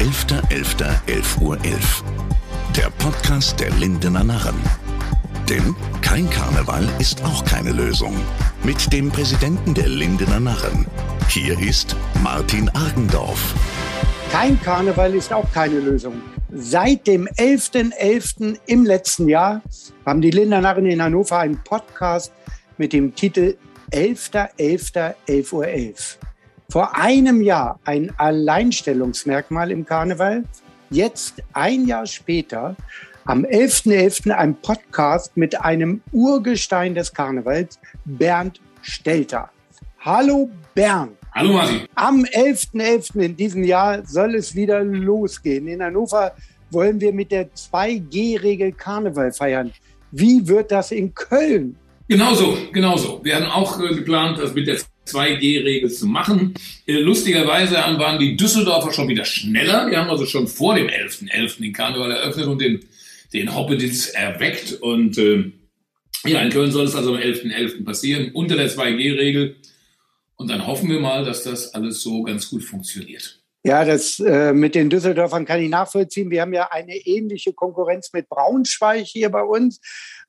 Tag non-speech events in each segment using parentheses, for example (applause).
11.11.11 Uhr. 11. Der Podcast der Lindener Narren. Denn kein Karneval ist auch keine Lösung. Mit dem Präsidenten der Lindener Narren. Hier ist Martin Argendorf. Kein Karneval ist auch keine Lösung. Seit dem 11.11. .11. im letzten Jahr haben die Lindener Narren in Hannover einen Podcast mit dem Titel 11.11.11 Uhr 11. Vor einem Jahr ein Alleinstellungsmerkmal im Karneval. Jetzt, ein Jahr später, am 11.11. .11. ein Podcast mit einem Urgestein des Karnevals, Bernd Stelter. Hallo Bernd. Hallo Martin. Am 11.11. .11. in diesem Jahr soll es wieder losgehen. In Hannover wollen wir mit der 2G-Regel Karneval feiern. Wie wird das in Köln? Genauso, genauso. Wir haben auch äh, geplant, das mit der 2G-Regel zu machen. Äh, lustigerweise waren die Düsseldorfer schon wieder schneller. Wir haben also schon vor dem 11.11. .11. den Karneval eröffnet und den, den Hoppeditz erweckt. Und äh, ja, in Köln soll es also am 11.11. .11. passieren, unter der 2G-Regel. Und dann hoffen wir mal, dass das alles so ganz gut funktioniert. Ja, das äh, mit den Düsseldorfern kann ich nachvollziehen. Wir haben ja eine ähnliche Konkurrenz mit Braunschweig hier bei uns.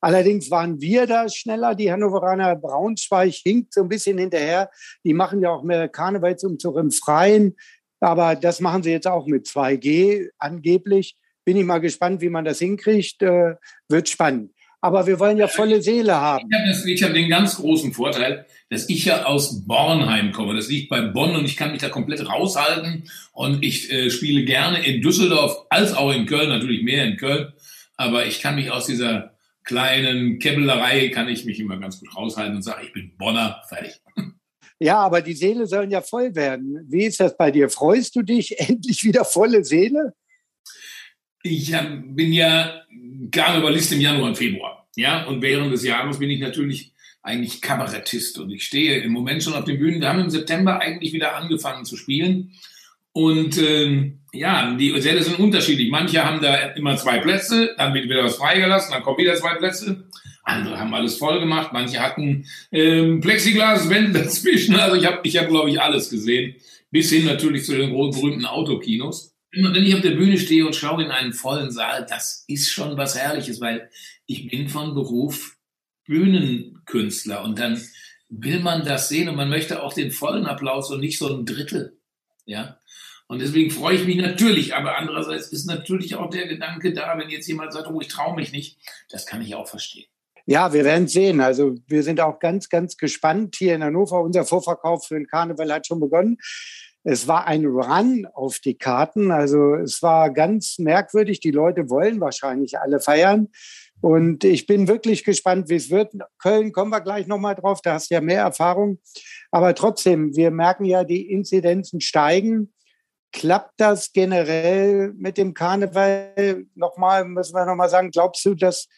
Allerdings waren wir da schneller. Die Hannoveraner Braunschweig hinkt so ein bisschen hinterher. Die machen ja auch mehr Karnevalsumzug im Freien. Aber das machen sie jetzt auch mit 2G angeblich. Bin ich mal gespannt, wie man das hinkriegt. Äh, wird spannend. Aber wir wollen ja volle Seele haben. Ich habe hab den ganz großen Vorteil, dass ich ja aus Bornheim komme. Das liegt bei Bonn und ich kann mich da komplett raushalten. Und ich äh, spiele gerne in Düsseldorf als auch in Köln, natürlich mehr in Köln. Aber ich kann mich aus dieser kleinen Käbbelerei, kann ich mich immer ganz gut raushalten und sage, ich bin Bonner, fertig. Ja, aber die Seele sollen ja voll werden. Wie ist das bei dir? Freust du dich (laughs) endlich wieder volle Seele? Ich hab, bin ja Karnevalist im Januar und Februar. Ja, und während des Jahres bin ich natürlich eigentlich Kabarettist und ich stehe im Moment schon auf den Bühnen. Wir haben im September eigentlich wieder angefangen zu spielen. Und ähm, ja, die Säle sind unterschiedlich. Manche haben da immer zwei Plätze, dann wird wieder was freigelassen, dann kommen wieder zwei Plätze. Andere haben alles voll gemacht, manche hatten ähm, Plexiglaswände dazwischen. Also ich habe, ich hab, glaube ich, alles gesehen. Bis hin natürlich zu den berühmten Autokinos wenn ich auf der Bühne stehe und schaue in einen vollen Saal, das ist schon was Herrliches, weil ich bin von Beruf Bühnenkünstler und dann will man das sehen und man möchte auch den vollen Applaus und nicht so ein Drittel. Ja. Und deswegen freue ich mich natürlich, aber andererseits ist natürlich auch der Gedanke da, wenn jetzt jemand sagt, oh, ich traue mich nicht, das kann ich auch verstehen. Ja, wir werden sehen. Also wir sind auch ganz, ganz gespannt hier in Hannover. Unser Vorverkauf für den Karneval hat schon begonnen. Es war ein Run auf die Karten. Also es war ganz merkwürdig. Die Leute wollen wahrscheinlich alle feiern. Und ich bin wirklich gespannt, wie es wird. Köln kommen wir gleich nochmal drauf. Da hast du ja mehr Erfahrung. Aber trotzdem, wir merken ja, die Inzidenzen steigen. Klappt das generell mit dem Karneval? Nochmal, müssen wir nochmal sagen, glaubst du, dass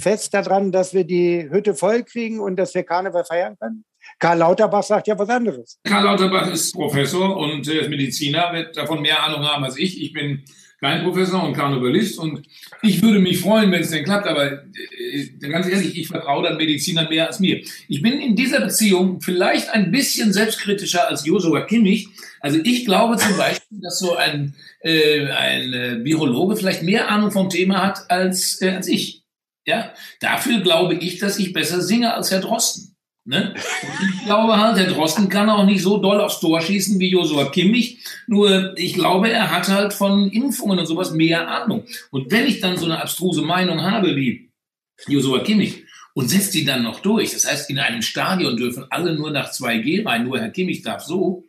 fest daran, dass wir die Hütte voll kriegen und dass wir Karneval feiern können? Karl Lauterbach sagt ja was anderes. Karl Lauterbach ist Professor und äh, Mediziner, wird davon mehr Ahnung haben als ich. Ich bin kein Professor und Karnevalist und ich würde mich freuen, wenn es denn klappt, aber äh, ganz ehrlich, ich vertraue dann Medizinern mehr als mir. Ich bin in dieser Beziehung vielleicht ein bisschen selbstkritischer als Joshua Kimmich. Also ich glaube zum Beispiel, dass so ein, äh, ein äh, Virologe vielleicht mehr Ahnung vom Thema hat als, äh, als ich. Ja, dafür glaube ich, dass ich besser singe als Herr Drosten. Ne? ich glaube halt, Herr Drosten kann auch nicht so doll aufs Tor schießen wie Josua Kimmich. Nur ich glaube, er hat halt von Impfungen und sowas mehr Ahnung. Und wenn ich dann so eine abstruse Meinung habe wie Josua Kimmich und setzt die dann noch durch, das heißt, in einem Stadion dürfen alle nur nach 2G rein, nur Herr Kimmich darf so,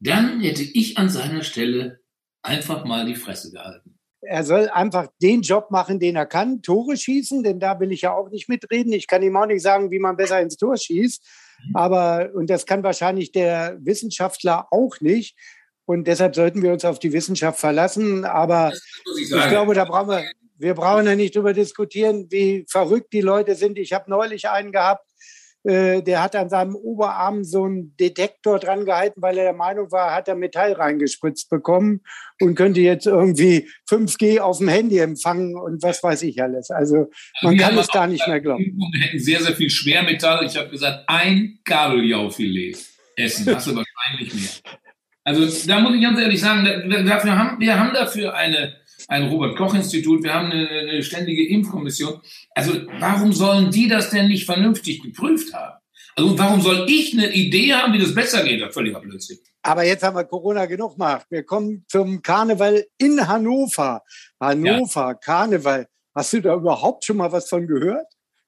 dann hätte ich an seiner Stelle einfach mal die Fresse gehalten er soll einfach den Job machen, den er kann, Tore schießen, denn da will ich ja auch nicht mitreden. Ich kann ihm auch nicht sagen, wie man besser ins Tor schießt. Mhm. Aber, und das kann wahrscheinlich der Wissenschaftler auch nicht. Und deshalb sollten wir uns auf die Wissenschaft verlassen. Aber ich, ich glaube, da brauchen wir, wir brauchen ja nicht darüber diskutieren, wie verrückt die Leute sind. Ich habe neulich einen gehabt, der hat an seinem Oberarm so einen Detektor dran gehalten, weil er der Meinung war, hat er Metall reingespritzt bekommen und könnte jetzt irgendwie 5G auf dem Handy empfangen und was weiß ich alles. Also man kann es gar nicht mehr glauben. Wir hätten sehr, sehr viel Schwermetall. Ich habe gesagt, ein Kabeljaufilet essen. Hast du wahrscheinlich mehr. Also da muss ich ganz ehrlich sagen, dafür haben, wir haben dafür eine, ein Robert-Koch-Institut, wir haben eine, eine ständige Impfkommission. Also warum sollen die das denn nicht vernünftig geprüft haben? Also warum soll ich eine Idee haben, wie das besser geht? Das ist völliger Blödsinn. Aber jetzt haben wir Corona genug gemacht. Wir kommen zum Karneval in Hannover. Hannover, ja. Karneval. Hast du da überhaupt schon mal was von gehört?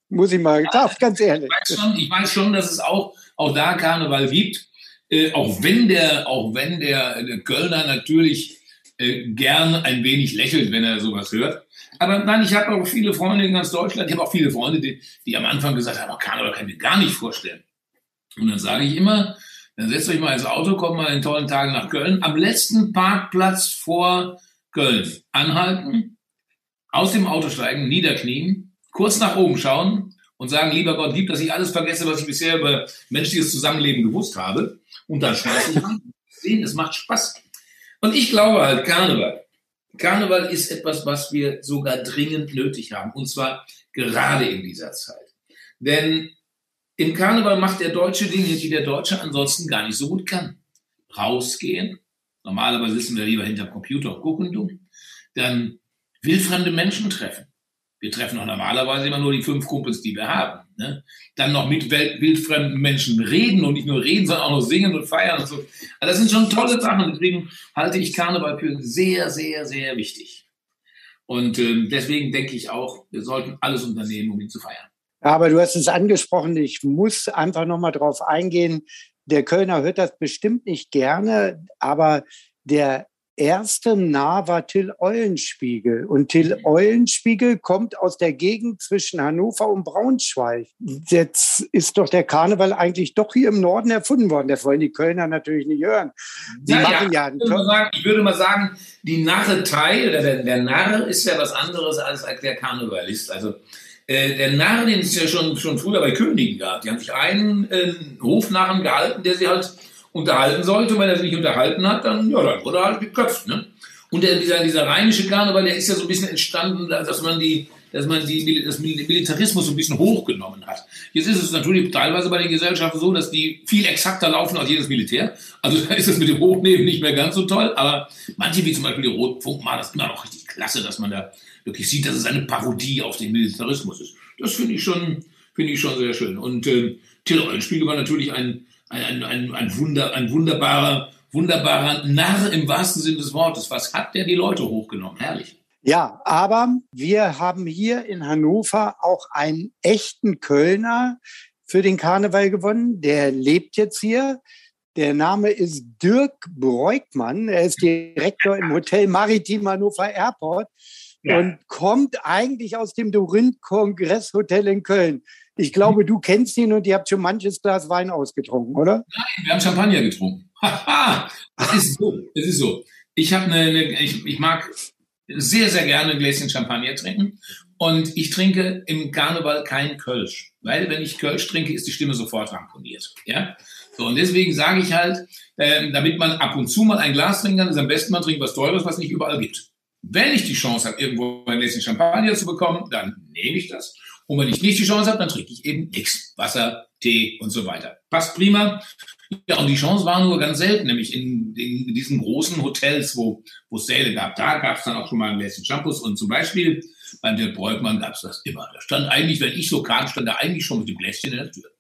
Muss ich mal, ja, ganz ehrlich. Ich weiß, schon, ich weiß schon, dass es auch, auch da Karneval gibt. Äh, auch wenn der, auch wenn der, der Kölner natürlich äh, gern ein wenig lächelt, wenn er sowas hört. Aber nein, ich habe auch viele Freunde in ganz Deutschland. Ich habe auch viele Freunde, die, die am Anfang gesagt haben, oh, kann ich mir gar nicht vorstellen. Und dann sage ich immer, dann setzt euch mal ins Auto, kommt mal in tollen Tagen nach Köln. Am letzten Parkplatz vor Köln anhalten, aus dem Auto steigen, niederknien, kurz nach oben schauen und sagen, lieber Gott, gib, dass ich alles vergesse, was ich bisher über menschliches Zusammenleben gewusst habe. Und dann schmeiße ich an. Sehen, es macht Spaß. Und ich glaube halt, Karneval. Karneval ist etwas, was wir sogar dringend nötig haben. Und zwar gerade in dieser Zeit. Denn im Karneval macht der Deutsche Dinge, die der Deutsche ansonsten gar nicht so gut kann. Rausgehen. Normalerweise sitzen wir lieber hinter Computer und gucken dumm. Dann wildfremde Menschen treffen. Wir treffen auch normalerweise immer nur die fünf Kumpels, die wir haben. Ne? Dann noch mit wildfremden Menschen reden und nicht nur reden, sondern auch noch singen und feiern und so. Also das sind schon tolle Sachen. Deswegen halte ich Karneval für sehr, sehr, sehr wichtig. Und äh, deswegen denke ich auch, wir sollten alles unternehmen, um ihn zu feiern. Aber du hast es angesprochen, ich muss einfach nochmal drauf eingehen. Der Kölner hört das bestimmt nicht gerne, aber der erste nah war Till Eulenspiegel. Und Till Eulenspiegel kommt aus der Gegend zwischen Hannover und Braunschweig. Jetzt ist doch der Karneval eigentlich doch hier im Norden erfunden worden. Das wollen die Kölner natürlich nicht hören. Sie ja, machen ja, ich, würde sagen, ich würde mal sagen, die Narretei oder der, der Narr ist ja was anderes als der Karnevalist. Also äh, der Narr, den es ja schon, schon früher bei Königen gab. Die haben sich einen äh, Hofnarren gehalten, der sie halt unterhalten sollte. Und wenn er sich nicht unterhalten hat, dann, ja, dann wurde er halt geköpft. Ne? Und der, dieser, dieser rheinische Karneval, der ist ja so ein bisschen entstanden, dass man die, dass man die, das Militarismus so ein bisschen hochgenommen hat. Jetzt ist es natürlich teilweise bei den Gesellschaften so, dass die viel exakter laufen als jedes Militär. Also (laughs) da ist es mit dem Hochnehmen nicht mehr ganz so toll. Aber manche, wie zum Beispiel die Rotfunk, machen das immer noch richtig klasse, dass man da wirklich sieht, dass es eine Parodie auf den Militarismus ist. Das finde ich schon, finde ich schon sehr schön. Und äh, Till Eulenspiegel war natürlich ein, ein, ein, ein, Wunder, ein wunderbarer, wunderbarer Narr im wahrsten Sinne des Wortes. Was hat der die Leute hochgenommen? Herrlich. Ja, aber wir haben hier in Hannover auch einen echten Kölner für den Karneval gewonnen. Der lebt jetzt hier. Der Name ist Dirk Breukmann. Er ist Direktor im Hotel Maritim Hannover Airport ja. und kommt eigentlich aus dem Dorinth Kongresshotel in Köln. Ich glaube, du kennst ihn und ihr habt schon manches Glas Wein ausgetrunken, oder? Nein, wir haben Champagner getrunken. (laughs) das ist so. Das ist so. Ich eine, eine ich, ich mag sehr, sehr gerne ein Gläschen Champagner trinken. Und ich trinke im Karneval kein Kölsch. Weil wenn ich Kölsch trinke, ist die Stimme sofort ramponiert. Ja? So, und deswegen sage ich halt, äh, damit man ab und zu mal ein Glas trinken kann, ist am besten man trinkt was Teures, was nicht überall gibt. Wenn ich die Chance habe, irgendwo ein Gläschen Champagner zu bekommen, dann nehme ich das. Und wenn ich nicht die Chance habe, dann trinke ich eben nichts. Wasser, Tee und so weiter. Passt prima. Ja, und die Chance war nur ganz selten, nämlich in, in diesen großen Hotels, wo, es Säle gab. Da gab es dann auch schon mal ein Gläschen Shampoos. Und zum Beispiel beim Dirk Breukmann gab es das immer. Da stand eigentlich, wenn ich so kam, stand er eigentlich schon mit dem Gläschen in der Tür.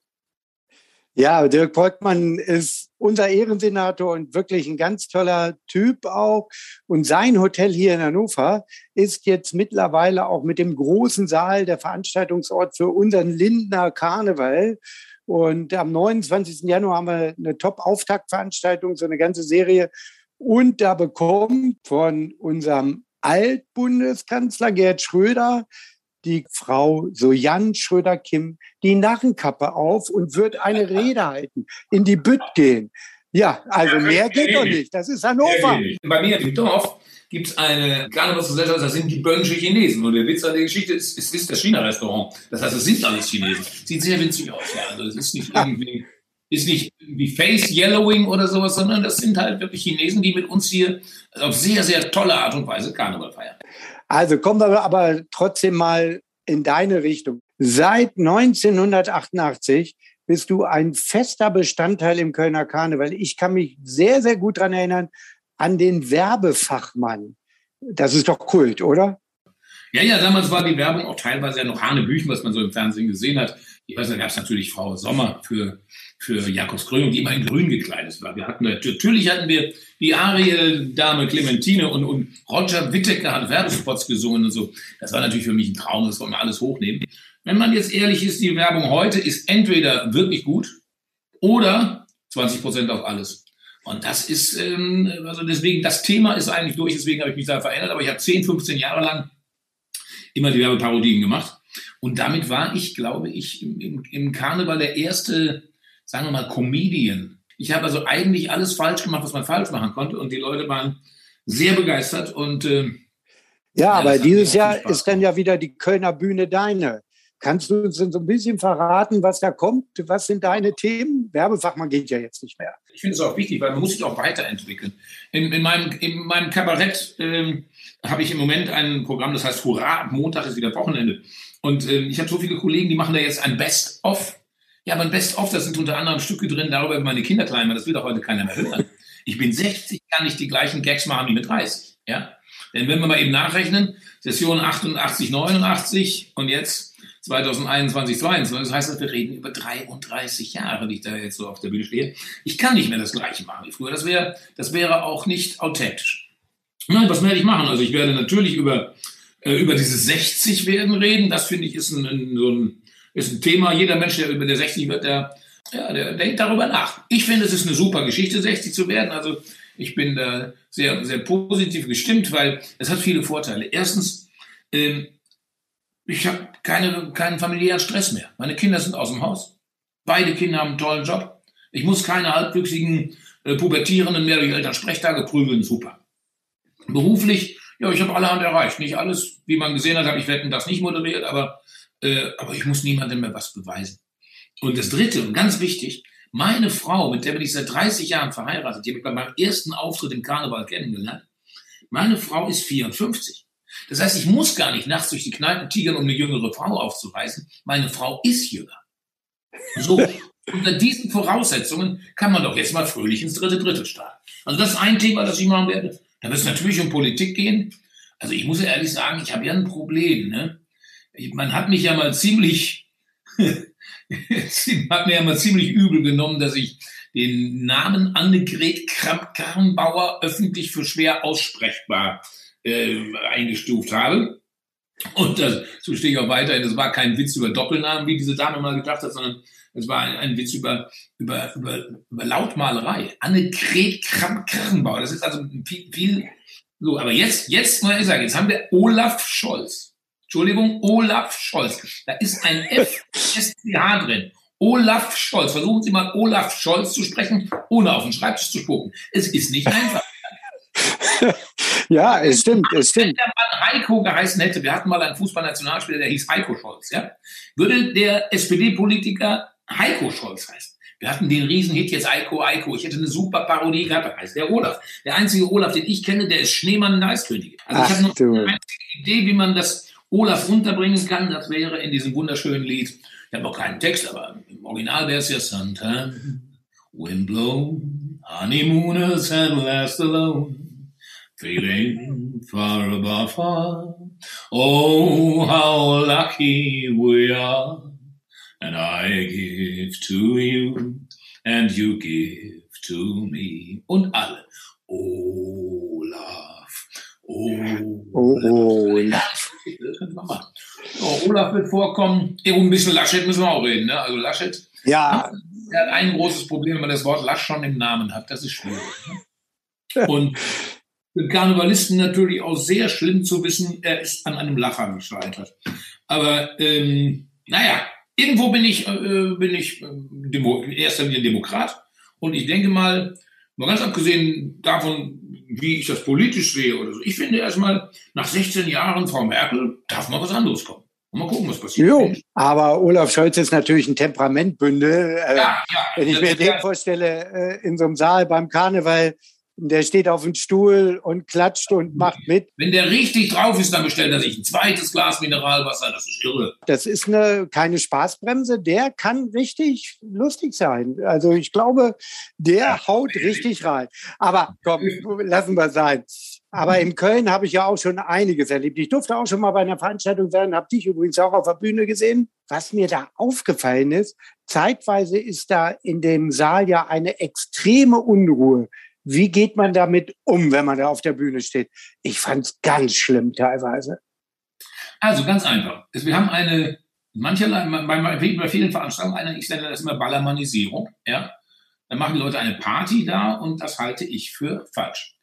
Ja, Dirk Breukmann ist unser Ehrensenator und wirklich ein ganz toller Typ auch. Und sein Hotel hier in Hannover ist jetzt mittlerweile auch mit dem großen Saal der Veranstaltungsort für unseren Lindner Karneval. Und am 29. Januar haben wir eine Top-Auftaktveranstaltung, so eine ganze Serie. Und da bekommt von unserem Altbundeskanzler Gerd Schröder die Frau Sojan Schröder-Kim die Narrenkappe auf und wird eine (laughs) Rede halten, in die Bütt gehen. Ja, also mehr geht doch nicht. Das ist Hannover. Bei mir im Dorf gibt es eine Karnevalsgesellschaft, das sind die böllnische Chinesen. Und der Witz an der Geschichte ist, es ist das China-Restaurant. Das heißt, es sind alles Chinesen. Sieht sehr winzig aus. Ja. Also es ist nicht irgendwie, ist nicht wie Face Yellowing oder sowas, sondern das sind halt wirklich Chinesen, die mit uns hier auf sehr, sehr tolle Art und Weise Karneval feiern. Also kommen wir aber trotzdem mal in deine Richtung. Seit 1988 bist du ein fester Bestandteil im Kölner Karneval. Ich kann mich sehr, sehr gut daran erinnern, an den Werbefachmann. Das ist doch Kult, oder? Ja, ja, damals war die Werbung auch teilweise ja noch Hanebüchen, was man so im Fernsehen gesehen hat. Ich weiß, da gab es natürlich Frau Sommer für, für Jakobs Krönung, die immer in grün gekleidet war. Wir hatten natürlich hatten wir die Ariel-Dame Clementine und, und Roger Whittaker hat Werbespots gesungen und so. Das war natürlich für mich ein Traum, das wollen wir alles hochnehmen. Wenn man jetzt ehrlich ist, die Werbung heute ist entweder wirklich gut oder 20 Prozent auf alles. Und das ist, ähm, also deswegen, das Thema ist eigentlich durch, deswegen habe ich mich da verändert, aber ich habe 10, 15 Jahre lang immer die Werbeparodien gemacht. Und damit war ich, glaube ich, im, im Karneval der erste, sagen wir mal, Comedian. Ich habe also eigentlich alles falsch gemacht, was man falsch machen konnte. Und die Leute waren sehr begeistert. Und äh, ja, ja aber dieses Jahr ist dann ja wieder die Kölner Bühne deine. Kannst du uns so ein bisschen verraten, was da kommt? Was sind deine Themen? Werbefachmann geht ja jetzt nicht mehr. Ich finde es auch wichtig, weil man muss sich auch weiterentwickeln. In, in, meinem, in meinem Kabarett ähm, habe ich im Moment ein Programm, das heißt Hurra, Montag ist wieder Wochenende. Und ähm, ich habe so viele Kollegen, die machen da jetzt ein Best-of. Ja, aber ein Best-of, da sind unter anderem Stücke drin, darüber meine Kinder klein, das will doch heute keiner mehr hören. Ich bin 60, kann ich die gleichen Gags machen wie mit 30. Ja? Denn wenn wir mal eben nachrechnen, Session 88, 89 und jetzt 2021, 2022. Das heißt, wir reden über 33 Jahre, die ich da jetzt so auf der Bühne stehe. Ich kann nicht mehr das Gleiche machen wie früher. Das wäre, das wäre auch nicht authentisch. Nein, was werde ich machen? Also ich werde natürlich über, äh, über dieses 60 werden reden. Das finde ich ist ein, ein, so ein, ist ein Thema. Jeder Mensch, der über der 60 wird, der, ja, der denkt darüber nach. Ich finde, es ist eine super Geschichte, 60 zu werden. Also ich bin da sehr, sehr positiv gestimmt, weil es hat viele Vorteile. Erstens, ähm, ich habe keine, keinen familiären Stress mehr. Meine Kinder sind aus dem Haus. Beide Kinder haben einen tollen Job. Ich muss keine halbwüchsigen äh, Pubertierenden mehr durch Elternsprechtage prügeln. Super. Beruflich, ja, ich habe allerhand erreicht. Nicht alles, wie man gesehen hat, habe ich Wetten das nicht moderiert, aber, äh, aber ich muss niemandem mehr was beweisen. Und das Dritte und ganz wichtig, meine Frau, mit der bin ich seit 30 Jahren verheiratet, die habe ich bei meinem ersten Auftritt im Karneval kennengelernt. Meine Frau ist 54. Das heißt, ich muss gar nicht nachts durch die Kneipen tigern, um eine jüngere Frau aufzuweisen. Meine Frau ist jünger. So, (laughs) unter diesen Voraussetzungen kann man doch jetzt mal fröhlich ins dritte Drittel starten. Also das ist ein Thema, das ich machen werde. Da wird es natürlich um Politik gehen. Also ich muss ja ehrlich sagen, ich habe ja ein Problem. Ne? Man hat mich ja mal ziemlich, (laughs) hat mir ja mal ziemlich übel genommen, dass ich den Namen Annegret Kramp-Karrenbauer öffentlich für schwer aussprechbar äh, eingestuft habe. Und so stehe ich auch weiterhin. Das war kein Witz über Doppelnamen, wie diese Dame mal gedacht hat, sondern es war ein, ein Witz über, über, über, über Lautmalerei. Annegret Kramp-Karrenbauer. Das ist also viel, viel, so. Aber jetzt, jetzt muss ich sagen, jetzt haben wir Olaf Scholz. Entschuldigung, Olaf Scholz. Da ist ein F, SCH drin. Olaf Scholz. Versuchen Sie mal Olaf Scholz zu sprechen, ohne auf den Schreibtisch zu spucken. Es ist nicht einfach. (laughs) ja, es stimmt, es stimmt. Wenn der Mann Heiko geheißen hätte, wir hatten mal einen Fußballnationalspieler, der hieß Heiko Scholz, ja, würde der SPD-Politiker Heiko Scholz heißen. Wir hatten den Riesenhit jetzt Eiko, Eiko. Ich hätte eine super Parodie gehabt. Da heißt der Olaf. Der einzige Olaf, den ich kenne, der ist Schneemann in der Eiskönigin. Also Ach, ich habe noch du. eine einzige Idee, wie man das Olaf runterbringen kann. Das wäre in diesem wunderschönen Lied. Ich habe noch keinen Text, aber im Original wäre es ja Santa. Wind blow, honeymooners and last alone. Feeling far above far. Oh, how lucky we are. And I give to you and you give to me. Und alle. Olaf. Olaf. Olaf. Oh, Olaf wird vorkommen. Irgendwo ein bisschen Laschet müssen wir auch reden. Ne? Also Laschet. Ja. Er hat ein großes Problem, wenn man das Wort Lasch schon im Namen hat. Das ist schwierig. Ne? (laughs) Und für Karnevalisten natürlich auch sehr schlimm zu wissen, er ist an einem Lacher gescheitert. Aber ähm, naja, irgendwo bin ich, äh, bin ich äh, Demo, in erster Linie Demokrat. Und ich denke mal, mal ganz abgesehen davon, wie ich das politisch sehe oder so, ich finde erstmal, nach 16 Jahren Frau Merkel darf mal was anderes kommen. Und mal gucken, was passiert. Jo, aber Olaf Scholz ist natürlich ein Temperamentbündel. Äh, ja, ja, wenn ich mir den ja. vorstelle, äh, in so einem Saal beim Karneval, der steht auf dem Stuhl und klatscht und macht mit. Wenn der richtig drauf ist, dann bestellt er sich ein zweites Glas Mineralwasser. Das ist irre. Das ist eine, keine Spaßbremse. Der kann richtig lustig sein. Also ich glaube, der ja, haut richtig rein. Aber komm, lassen wir sein. Aber in Köln habe ich ja auch schon einiges erlebt. Ich durfte auch schon mal bei einer Veranstaltung sein, habe dich übrigens auch auf der Bühne gesehen. Was mir da aufgefallen ist, zeitweise ist da in dem Saal ja eine extreme Unruhe. Wie geht man damit um, wenn man da auf der Bühne steht? Ich fand es ganz schlimm teilweise. Also ganz einfach. Wir haben eine, mancherlei, bei vielen Veranstaltungen, eine, ich nenne das immer Ballermannisierung. Ja? Dann machen die Leute eine Party da und das halte ich für falsch.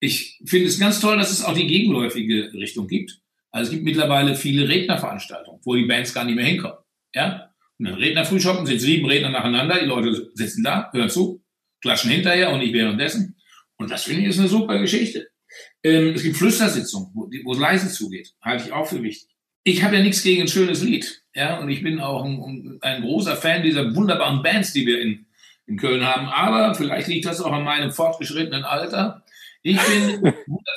Ich finde es ganz toll, dass es auch die gegenläufige Richtung gibt. Also es gibt mittlerweile viele Rednerveranstaltungen, wo die Bands gar nicht mehr hinkommen. Ja? Und dann Rednerfrühschoppen sind sieben Redner nacheinander, die Leute sitzen da, hören zu, klatschen hinterher und nicht währenddessen. Und das finde ich ist eine super Geschichte. Ähm, es gibt Flüstersitzungen, wo, wo es leise zugeht. Halte ich auch für wichtig. Ich habe ja nichts gegen ein schönes Lied. Ja, und ich bin auch ein, ein großer Fan dieser wunderbaren Bands, die wir in, in Köln haben. Aber vielleicht liegt das auch an meinem fortgeschrittenen Alter. Ich bin (laughs)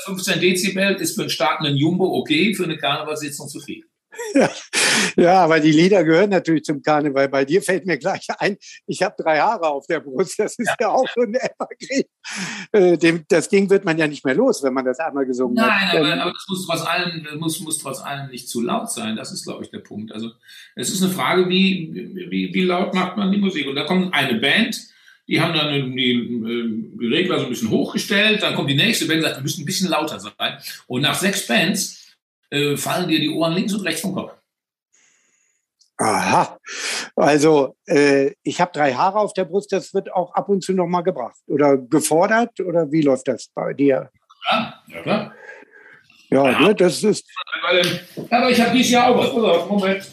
115 Dezibel ist für einen startenden Jumbo okay, für eine Karnevalssitzung zu viel. Ja, ja, aber die Lieder gehören natürlich zum Karneval. Bei dir fällt mir gleich ein, ich habe drei Haare auf der Brust. Das ist ja, ja auch so ein Evergreen. Äh, das Ding wird man ja nicht mehr los, wenn man das einmal gesungen Nein, hat. Nein, aber, aber, das muss trotz, allem, muss, muss trotz allem nicht zu laut sein. Das ist, glaube ich, der Punkt. Also es ist eine Frage, wie, wie, wie laut macht man die Musik? Und da kommt eine Band, die haben dann die, äh, die Regler so ein bisschen hochgestellt. Dann kommt die nächste Band und sagt, wir müssen ein bisschen lauter sein. Und nach sechs Bands äh, fallen dir die Ohren links und rechts vom Kopf. Aha, also äh, ich habe drei Haare auf der Brust, das wird auch ab und zu nochmal gebracht oder gefordert oder wie läuft das bei dir? Ja, ja klar. Ja, ja. Ne, das ist. Aber ich habe dieses Jahr auch was. Moment.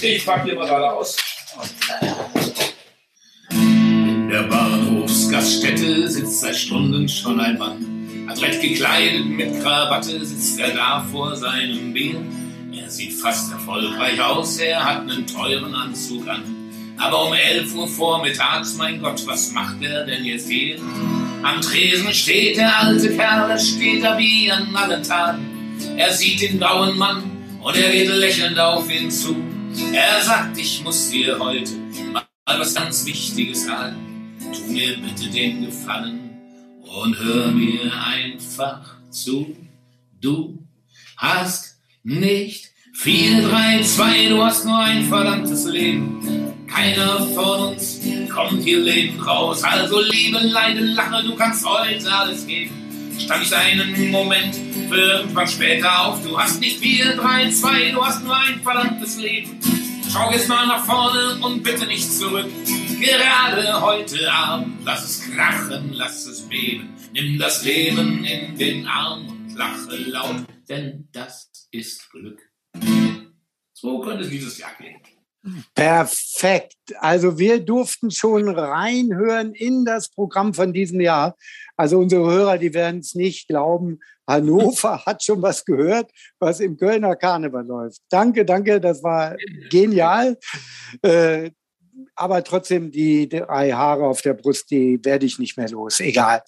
Ich packe dir mal gerade aus. In der Bahnhofsgaststätte sitzt seit Stunden schon ein Mann adrett gekleidet mit Krawatte sitzt er da vor seinem Bier. Er sieht fast erfolgreich aus, er hat einen teuren Anzug an. Aber um 11 Uhr vormittags, mein Gott, was macht er denn jetzt hier? Am Tresen steht der alte Kerl, er steht da wie an allen Tagen. Er sieht den grauen Mann und er geht lächelnd auf ihn zu. Er sagt, ich muss dir heute mal was ganz Wichtiges sagen. Tu mir bitte den Gefallen und hör mir einfach zu. Du hast nicht vier, drei, zwei, du hast nur ein verdammtes Leben. Keiner von uns kommt hier lebend raus. Also liebe, leide, lache, du kannst heute alles geben. Stand einen Moment für irgendwann später auf. Du hast nicht vier, drei, zwei, du hast nur ein verdammtes Leben. Schau jetzt mal nach vorne und bitte nicht zurück. Gerade heute Abend, lass es krachen, lass es beben. Nimm das Leben in den Arm und lache laut, denn das ist Glück. So könnte es dieses Jahr gehen. Perfekt. Also wir durften schon reinhören in das Programm von diesem Jahr. Also unsere Hörer, die werden es nicht glauben. Hannover (laughs) hat schon was gehört, was im Kölner Karneval läuft. Danke, danke, das war genial. Äh, aber trotzdem die drei Haare auf der Brust, die werde ich nicht mehr los. Egal.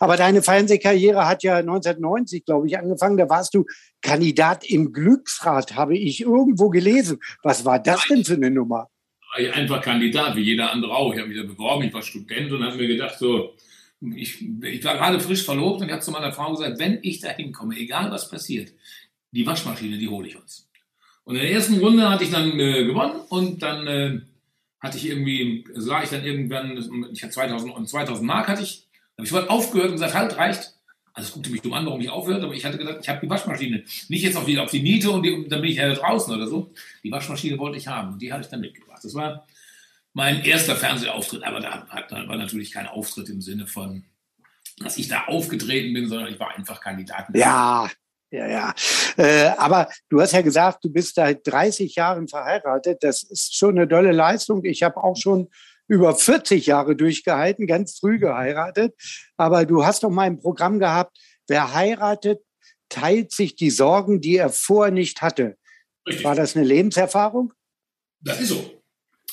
Aber deine Fernsehkarriere hat ja 1990, glaube ich, angefangen. Da warst du Kandidat im Glücksrad, habe ich irgendwo gelesen. Was war das denn für eine Nummer? Einfach Kandidat, wie jeder andere auch. Ich habe mich da beworben, ich war Student und habe mir gedacht, so, ich, ich war gerade frisch verlobt und ich habe zu meiner Frau gesagt, wenn ich da hinkomme, egal was passiert, die Waschmaschine, die hole ich uns. Und in der ersten Runde hatte ich dann äh, gewonnen und dann äh, hatte ich irgendwie, sah ich dann irgendwann, ich hatte 2000, 2000 Mark hatte ich, habe ich sofort aufgehört und gesagt, halt, reicht. Also es guckte mich dumm an, warum ich aufhört, aber ich hatte gesagt, ich habe die Waschmaschine. Nicht jetzt auf die, auf die Niete und, die, und dann bin ich ja draußen oder so. Die Waschmaschine wollte ich haben und die habe ich dann mitgebracht. Das war mein erster Fernsehauftritt, aber da, da war natürlich kein Auftritt im Sinne von, dass ich da aufgetreten bin, sondern ich war einfach Kandidat. Ja, ja, ja. Äh, aber du hast ja gesagt, du bist seit 30 Jahren verheiratet. Das ist schon eine tolle Leistung. Ich habe auch schon über 40 Jahre durchgehalten, ganz früh geheiratet. Aber du hast doch mal ein Programm gehabt, wer heiratet, teilt sich die Sorgen, die er vorher nicht hatte. Richtig. War das eine Lebenserfahrung? Das ist so.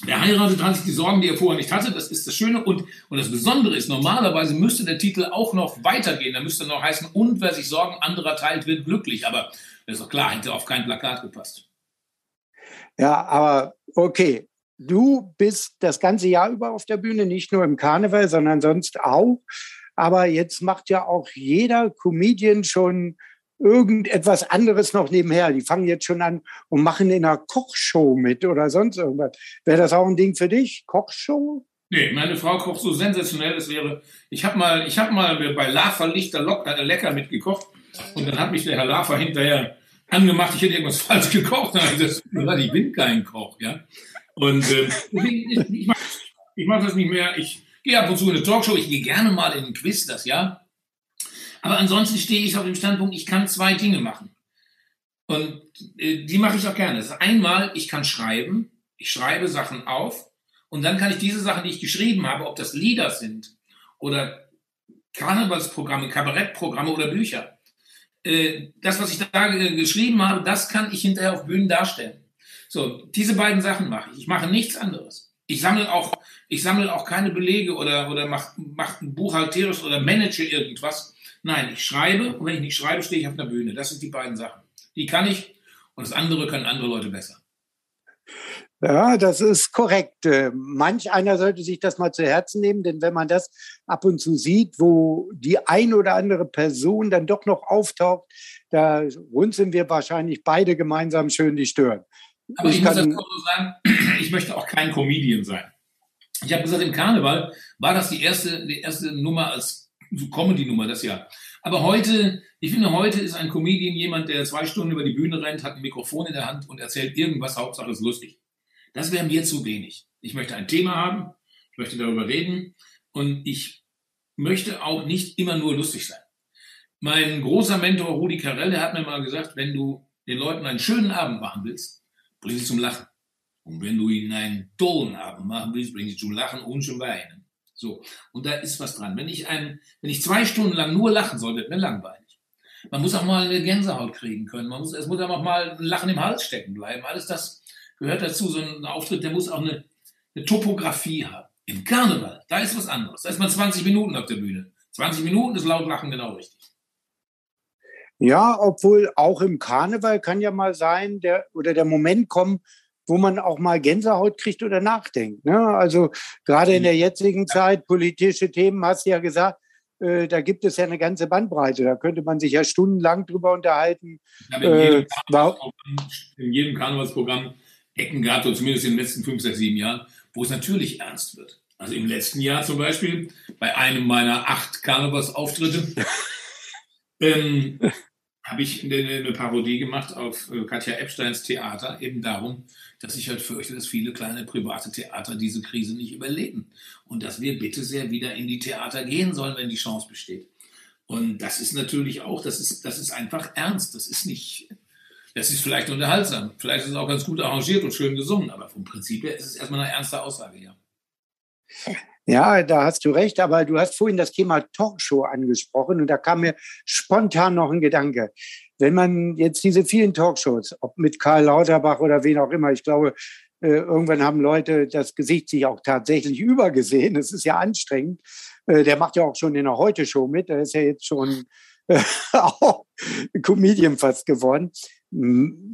Der heiratet, hat sich die Sorgen, die er vorher nicht hatte. Das ist das Schöne. Und, und das Besondere ist, normalerweise müsste der Titel auch noch weitergehen. Da müsste noch heißen, und wer sich Sorgen anderer teilt, wird glücklich. Aber das ist doch klar, hätte auf kein Plakat gepasst. Ja, aber okay. Du bist das ganze Jahr über auf der Bühne, nicht nur im Karneval, sondern sonst auch. Aber jetzt macht ja auch jeder Comedian schon irgendetwas anderes noch nebenher. Die fangen jetzt schon an und machen in einer Kochshow mit oder sonst irgendwas. Wäre das auch ein Ding für dich? Kochshow? Nee, meine Frau kocht so sensationell, es wäre. Ich habe mal, ich habe mal bei Lava Lichter locker lecker mitgekocht und dann hat mich der Herr Lava hinterher angemacht, ich hätte irgendwas (laughs) falsch gekocht. Dann ich, das, ich bin kein Koch, ja. Und äh, ich, ich, mache mach das nicht mehr. Ich gehe ab und zu in eine Talkshow, ich gehe gerne mal in ein Quiz, das ja. Aber ansonsten stehe ich auf dem Standpunkt, ich kann zwei Dinge machen. Und äh, die mache ich auch gerne. Das ist einmal, ich kann schreiben, ich schreibe Sachen auf und dann kann ich diese Sachen, die ich geschrieben habe, ob das Lieder sind oder Karnevalsprogramme, Kabarettprogramme oder Bücher, äh, das, was ich da geschrieben habe, das kann ich hinterher auf Bühnen darstellen. So, diese beiden Sachen mache ich. Ich mache nichts anderes. Ich sammle auch, ich sammle auch keine Belege oder, oder mache mach buchhalterisch oder manage irgendwas, Nein, ich schreibe und wenn ich nicht schreibe, stehe ich auf der Bühne. Das sind die beiden Sachen. Die kann ich und das andere können andere Leute besser. Ja, das ist korrekt. Äh, manch einer sollte sich das mal zu Herzen nehmen, denn wenn man das ab und zu sieht, wo die ein oder andere Person dann doch noch auftaucht, da runzeln wir wahrscheinlich beide gemeinsam schön die Stirn. Aber ich, ich muss das auch so sagen, (clears throat) ich möchte auch kein Comedian sein. Ich habe gesagt, im Karneval war das die erste, die erste Nummer als Comedy-Nummer, das ja. Aber heute, ich finde, heute ist ein Comedian jemand, der zwei Stunden über die Bühne rennt, hat ein Mikrofon in der Hand und erzählt irgendwas, Hauptsache ist lustig. Das wäre mir zu wenig. Ich möchte ein Thema haben, ich möchte darüber reden und ich möchte auch nicht immer nur lustig sein. Mein großer Mentor Rudi Carell, der hat mir mal gesagt, wenn du den Leuten einen schönen Abend machen willst, bring sie zum Lachen. Und wenn du ihnen einen tollen Abend machen willst, bring sie zum Lachen und zum Weinen. So. Und da ist was dran. Wenn ich ein, wenn ich zwei Stunden lang nur lachen soll, wird mir langweilig. Man muss auch mal eine Gänsehaut kriegen können. Man muss, es muss auch mal ein Lachen im Hals stecken bleiben. Alles das gehört dazu. So ein Auftritt, der muss auch eine, eine Topografie haben. Im Karneval, da ist was anderes. Da ist man 20 Minuten auf der Bühne. 20 Minuten ist laut Lachen genau richtig. Ja, obwohl auch im Karneval kann ja mal sein, der oder der Moment kommen, wo man auch mal Gänsehaut kriegt oder nachdenkt. Ne? Also gerade in der jetzigen Zeit, politische Themen, hast du ja gesagt, äh, da gibt es ja eine ganze Bandbreite. Da könnte man sich ja stundenlang drüber unterhalten. Ja, in, jedem äh, in, jedem Karnevalsprogramm Ecken gab es, zumindest in den letzten fünf, sechs, sieben Jahren, wo es natürlich ernst wird. Also im letzten Jahr zum Beispiel, bei einem meiner acht Karnevalsauftritte, (laughs) ähm, habe ich eine, Parodie gemacht auf äh, Katja Epsteins Theater, eben darum, dass ich halt fürchte, dass viele kleine private Theater diese Krise nicht überleben. Und dass wir bitte sehr wieder in die Theater gehen sollen, wenn die Chance besteht. Und das ist natürlich auch, das ist, das ist einfach ernst. Das ist nicht, das ist vielleicht unterhaltsam. Vielleicht ist es auch ganz gut arrangiert und schön gesungen, aber vom Prinzip her ist es erstmal eine ernste Aussage, ja. Ja, da hast du recht, aber du hast vorhin das Thema Talkshow angesprochen und da kam mir spontan noch ein Gedanke. Wenn man jetzt diese vielen Talkshows, ob mit Karl Lauterbach oder wen auch immer, ich glaube, äh, irgendwann haben Leute das Gesicht sich auch tatsächlich übergesehen. Das ist ja anstrengend. Äh, der macht ja auch schon in der Heute-Show mit. Der ist ja jetzt schon äh, (laughs) auch Comedian fast geworden.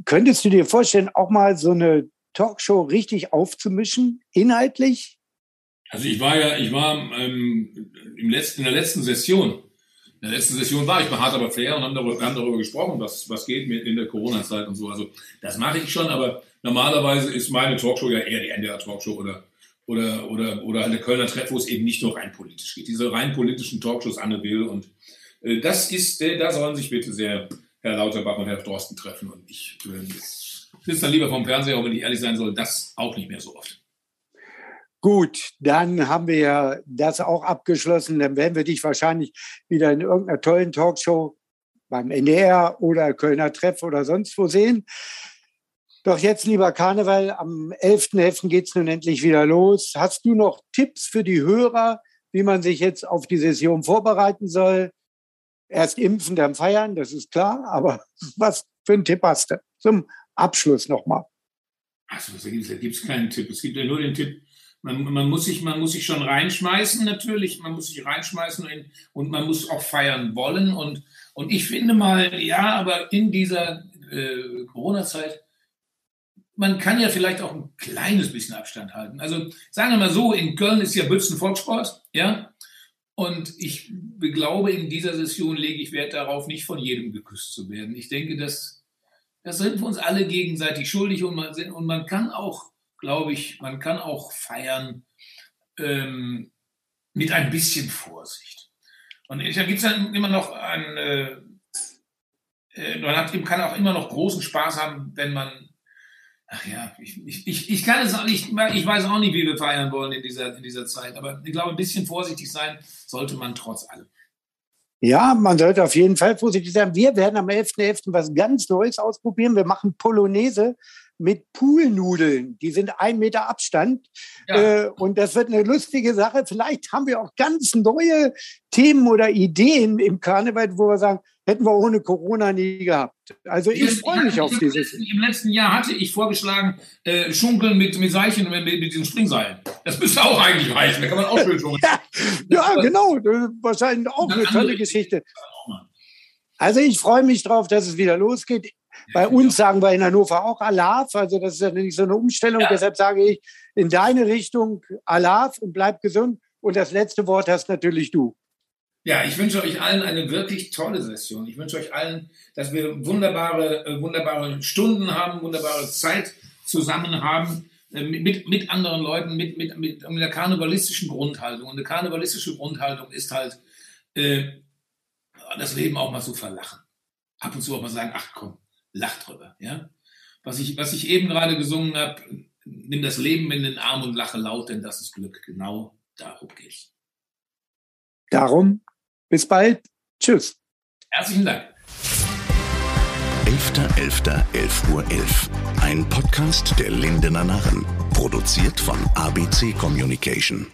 Könntest du dir vorstellen, auch mal so eine Talkshow richtig aufzumischen, inhaltlich? Also ich war ja, ich war ähm, im letzten, in der letzten Session. In der letzten Session war ich bei Hart aber fair und haben darüber, haben darüber gesprochen, was, was geht mit in der Corona-Zeit und so. Also das mache ich schon, aber normalerweise ist meine Talkshow ja eher die NDR-Talkshow oder oder oder oder eine Kölner Treff, wo es eben nicht nur rein politisch geht. Diese rein politischen Talkshows Anne Will und äh, das ist, äh, da sollen sich bitte sehr Herr Lauterbach und Herr Drosten treffen und ich äh, sitze dann lieber vom Fernseher, auch wenn ich ehrlich sein soll, das auch nicht mehr so oft. Gut, dann haben wir das auch abgeschlossen. Dann werden wir dich wahrscheinlich wieder in irgendeiner tollen Talkshow beim NDR oder Kölner Treff oder sonst wo sehen. Doch jetzt, lieber Karneval, am 11.11. geht es nun endlich wieder los. Hast du noch Tipps für die Hörer, wie man sich jetzt auf die Session vorbereiten soll? Erst impfen, dann feiern, das ist klar. Aber (laughs) was für einen Tipp hast du zum Abschluss nochmal? Also, da gibt es keinen Tipp. Es gibt ja nur den Tipp, man, man, muss sich, man muss sich schon reinschmeißen, natürlich. Man muss sich reinschmeißen und, und man muss auch feiern wollen. Und, und ich finde mal, ja, aber in dieser äh, Corona-Zeit, man kann ja vielleicht auch ein kleines bisschen Abstand halten. Also sagen wir mal so, in Köln ist ja Bützen Volkssport, ja. Und ich glaube, in dieser Session lege ich Wert darauf, nicht von jedem geküsst zu werden. Ich denke, dass das sind wir uns alle gegenseitig schuldig und man, und man kann auch glaube ich, man kann auch feiern ähm, mit ein bisschen Vorsicht. Und da gibt es dann immer noch ein, äh, äh, man hat, kann auch immer noch großen Spaß haben, wenn man, ach ja, ich, ich, ich kann es auch nicht, ich weiß auch nicht, wie wir feiern wollen in dieser, in dieser Zeit, aber ich glaube, ein bisschen vorsichtig sein sollte man trotz allem. Ja, man sollte auf jeden Fall vorsichtig sein. Wir werden am 11.11. .11. was ganz Neues ausprobieren. Wir machen Polonaise mit Poolnudeln. Die sind ein Meter Abstand. Ja. Äh, und das wird eine lustige Sache. Vielleicht haben wir auch ganz neue Themen oder Ideen im Karneval, wo wir sagen, hätten wir ohne Corona nie gehabt. Also ich, ich freue mich auf dieses. Im letzten Jahr hatte ich vorgeschlagen, äh, Schunkeln mit, mit Seilchen, mit, mit diesen Springseilen. Das müsste auch eigentlich reichen. Da kann man auch schön schunkeln. (laughs) ja, ja, genau. Wahrscheinlich auch eine tolle Geschichte. Also ich freue mich drauf, dass es wieder losgeht. Bei uns sagen wir in Hannover auch Alaf, also das ist ja nicht so eine Umstellung. Ja. Deshalb sage ich in deine Richtung Alaf und bleib gesund. Und das letzte Wort hast natürlich du. Ja, ich wünsche euch allen eine wirklich tolle Session. Ich wünsche euch allen, dass wir wunderbare, äh, wunderbare Stunden haben, wunderbare Zeit zusammen haben äh, mit, mit anderen Leuten, mit, mit, mit einer karnevalistischen Grundhaltung. Und eine karnevalistische Grundhaltung ist halt, äh, das Leben auch mal so verlachen. Ab und zu auch mal sagen, ach komm, lach drüber. Ja? Was, ich, was ich eben gerade gesungen habe, nimm das Leben in den Arm und lache laut, denn das ist Glück. Genau darum geht's. Darum, bis bald. Tschüss. Herzlichen Dank. 11.11.11 .11 Uhr 11. Ein Podcast der Lindener Narren. Produziert von ABC Communication.